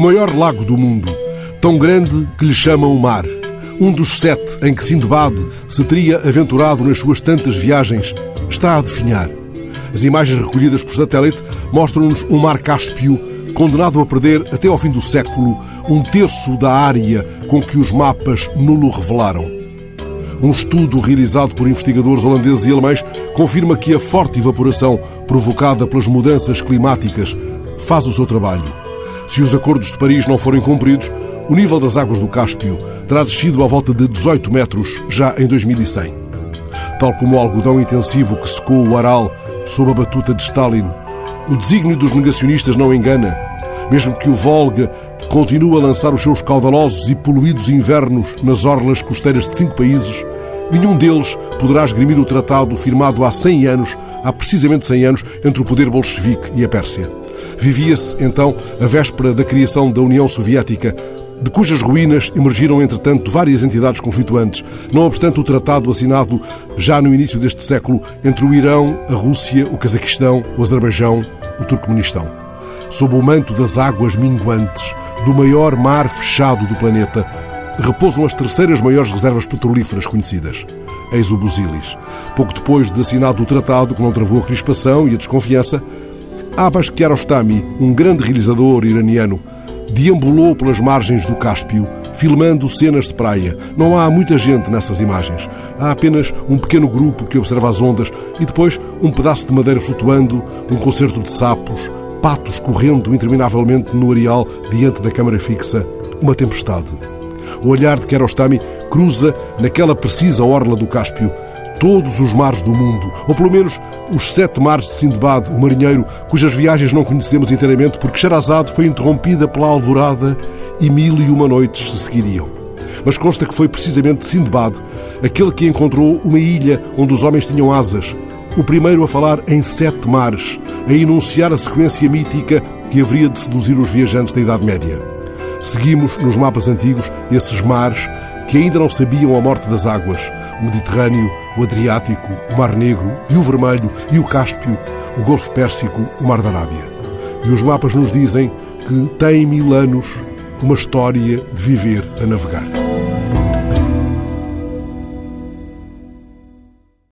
maior lago do mundo, tão grande que lhe chamam o mar. Um dos sete em que Sindbad se teria aventurado nas suas tantas viagens, está a definhar. As imagens recolhidas por satélite mostram-nos um mar Cáspio condenado a perder, até ao fim do século, um terço da área com que os mapas nulo revelaram. Um estudo realizado por investigadores holandeses e alemães confirma que a forte evaporação provocada pelas mudanças climáticas faz o seu trabalho. Se os acordos de Paris não forem cumpridos, o nível das águas do Cáspio terá descido à volta de 18 metros já em 2100. Tal como o algodão intensivo que secou o Aral sob a batuta de Stalin, o desígnio dos negacionistas não engana. Mesmo que o Volga continue a lançar os seus caudalosos e poluídos invernos nas orlas costeiras de cinco países, nenhum deles poderá esgrimir o tratado firmado há 100 anos, há precisamente 100 anos, entre o poder bolchevique e a Pérsia. Vivia-se, então, a véspera da criação da União Soviética, de cujas ruínas emergiram, entretanto, várias entidades conflituantes, não obstante o tratado assinado já no início deste século entre o Irão, a Rússia, o Cazaquistão, o Azerbaijão, o Turcomenistão. Sob o manto das águas minguantes do maior mar fechado do planeta, repousam as terceiras maiores reservas petrolíferas conhecidas. Eis o Buzilis. Pouco depois de assinado o tratado, que não travou a crispação e a desconfiança, Abbas Kiarostami, um grande realizador iraniano, deambulou pelas margens do Cáspio, filmando cenas de praia. Não há muita gente nessas imagens. Há apenas um pequeno grupo que observa as ondas e depois um pedaço de madeira flutuando, um concerto de sapos, patos correndo interminavelmente no areal diante da câmara fixa, uma tempestade. O olhar de Kiarostami cruza naquela precisa orla do Cáspio todos os mares do mundo, ou pelo menos os sete mares de Sindbad, o marinheiro, cujas viagens não conhecemos inteiramente porque Sherazade foi interrompida pela alvorada e mil e uma noites se seguiriam. Mas consta que foi precisamente Sindbad aquele que encontrou uma ilha onde os homens tinham asas, o primeiro a falar em sete mares, a enunciar a sequência mítica que haveria de seduzir os viajantes da Idade Média. Seguimos nos mapas antigos esses mares que ainda não sabiam a morte das águas, o Mediterrâneo, o Adriático, o Mar Negro e o Vermelho e o Cáspio, o Golfo Pérsico, o Mar da Arábia. E os mapas nos dizem que tem mil anos uma história de viver a navegar.